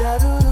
ざる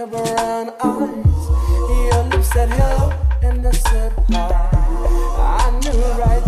your brown eyes. Your lips said hello and I said hi. I knew right.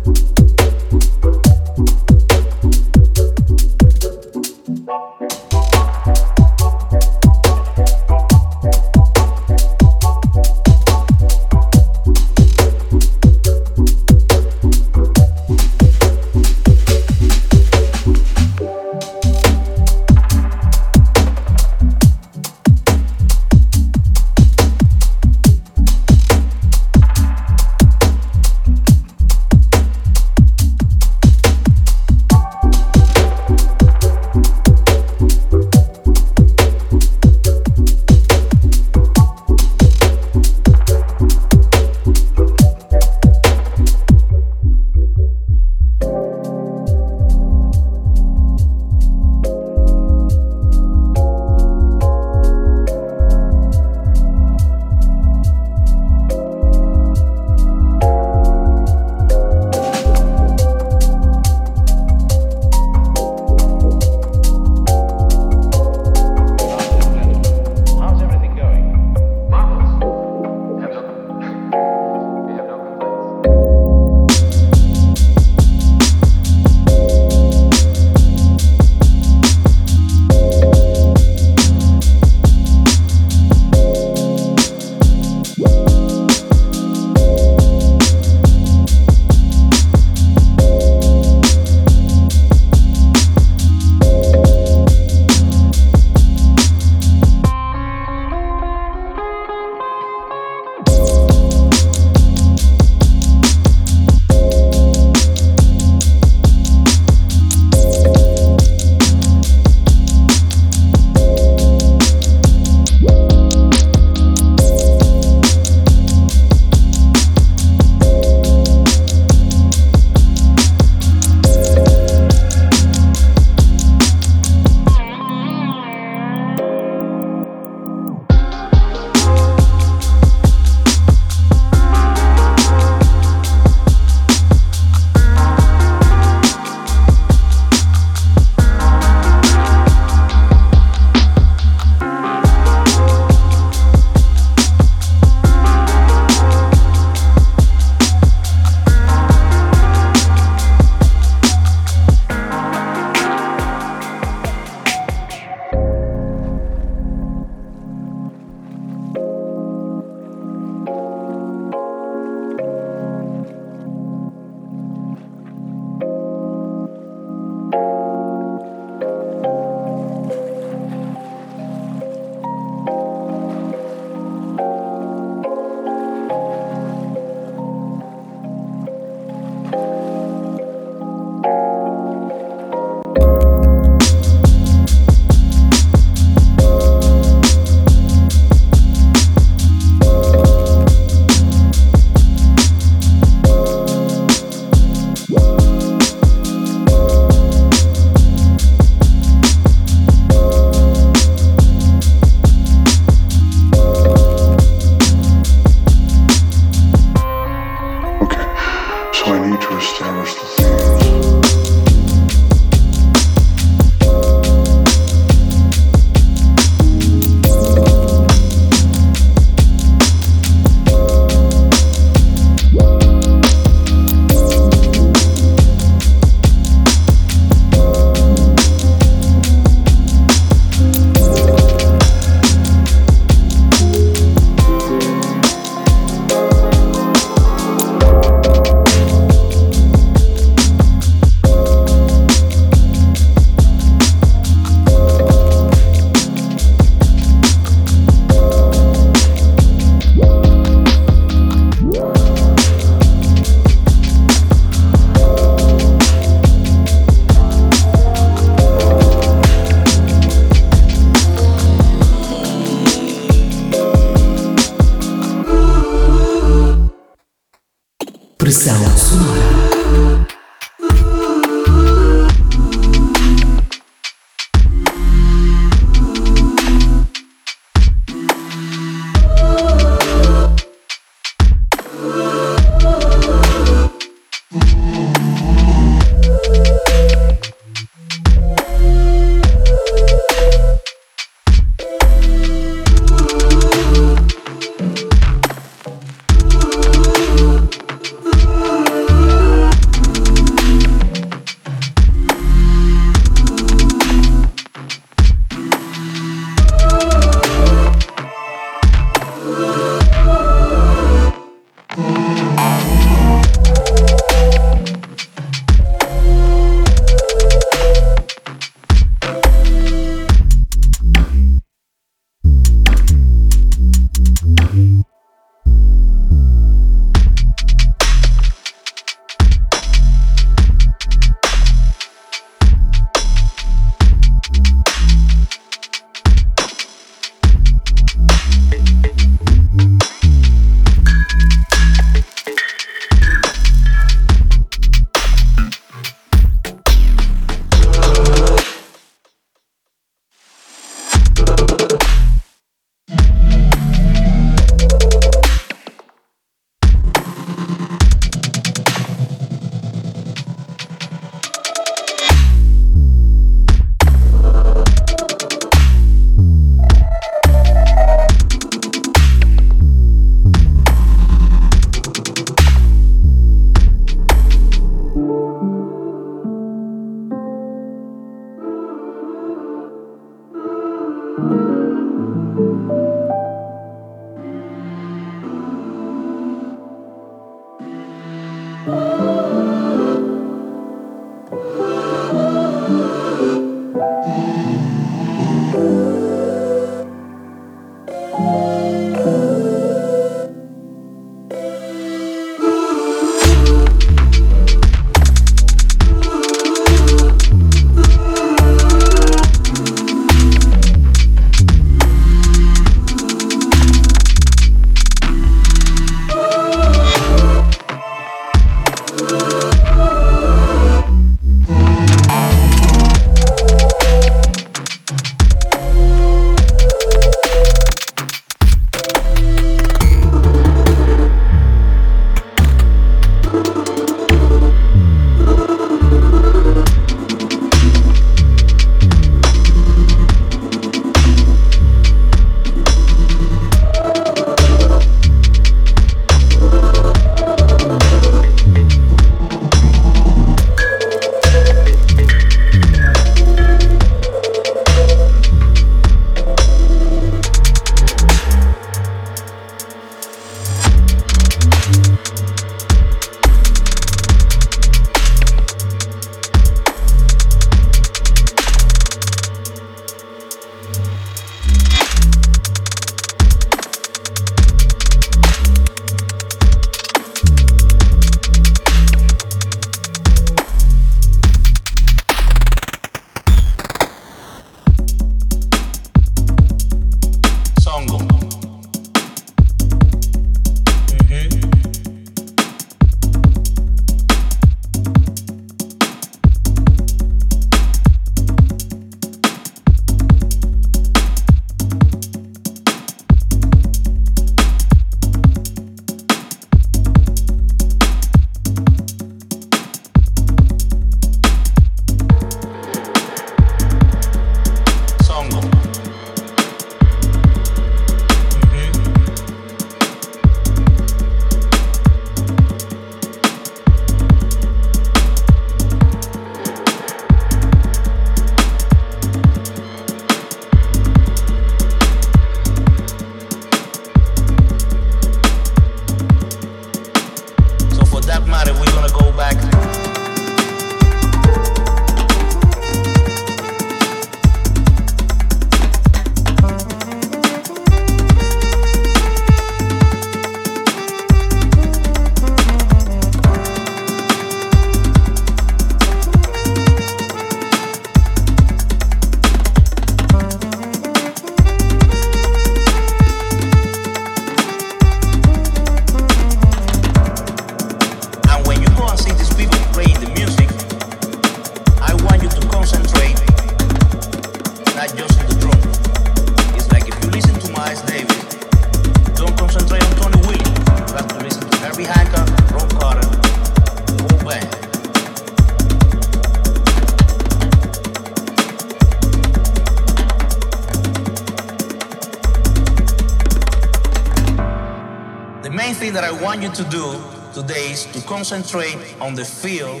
Want you to do today is to concentrate on the feel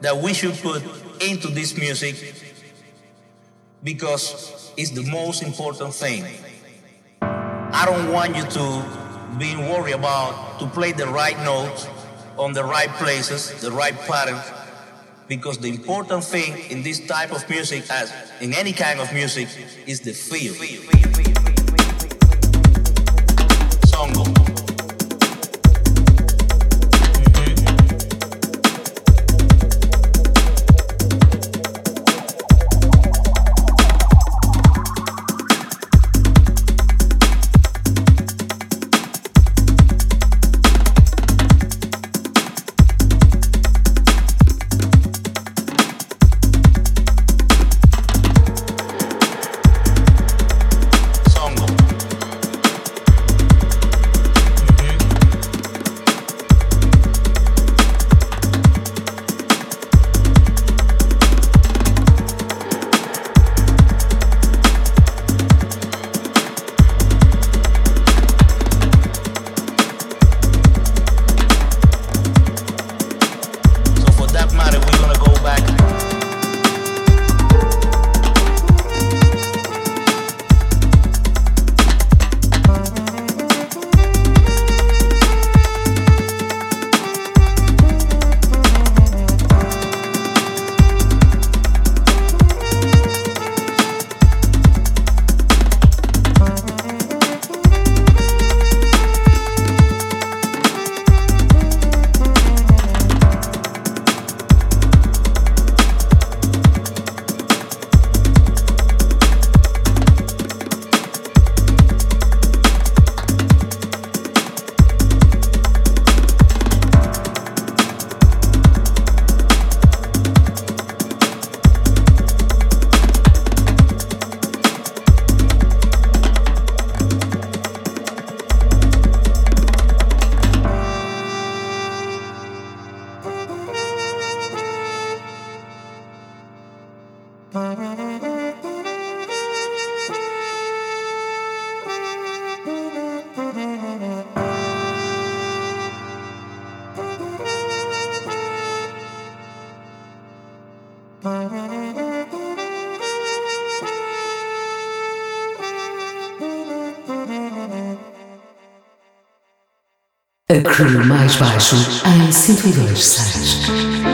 that we should put into this music because it's the most important thing. I don't want you to be worried about to play the right notes on the right places, the right pattern, because the important thing in this type of music, as in any kind of music, is the feel. Crew mais baixo em 102.6.